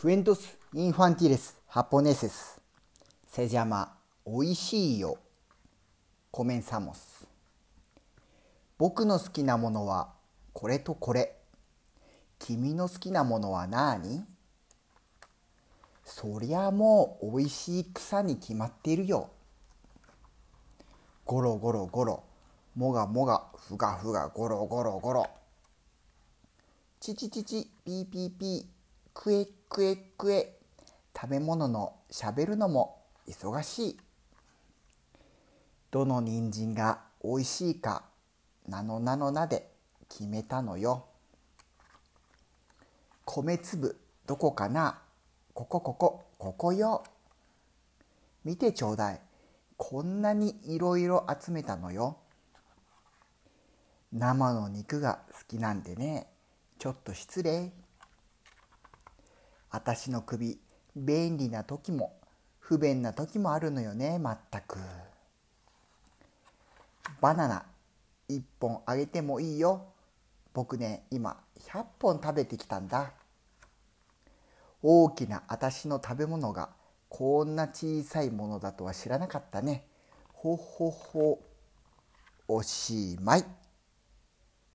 Cuentos infantiles japoneses se llama おいしいよ。Comenzamos 僕の好きなものはこれとこれ。君の好きなものは何？そりゃもうおいしい草に決まっているよ。ゴロゴロゴロ。もがもがふがふがゴロゴロゴロ。チチチチピーピーピー。クエクエクエ食べ物のしゃべるのも忙しい。どの人参がおいしいかなのなのなで決めたのよ。米粒どこかな？ここここここよ。見てちょうだい。こんなにいろいろ集めたのよ。生の肉が好きなんでね。ちょっと失礼。私の首便利な時も不便な時もあるのよねまったく。バナナ1本あげてもいいよ。僕ね今100本食べてきたんだ。大きな私の食べ物がこんな小さいものだとは知らなかったね。ほほほ。おしまい。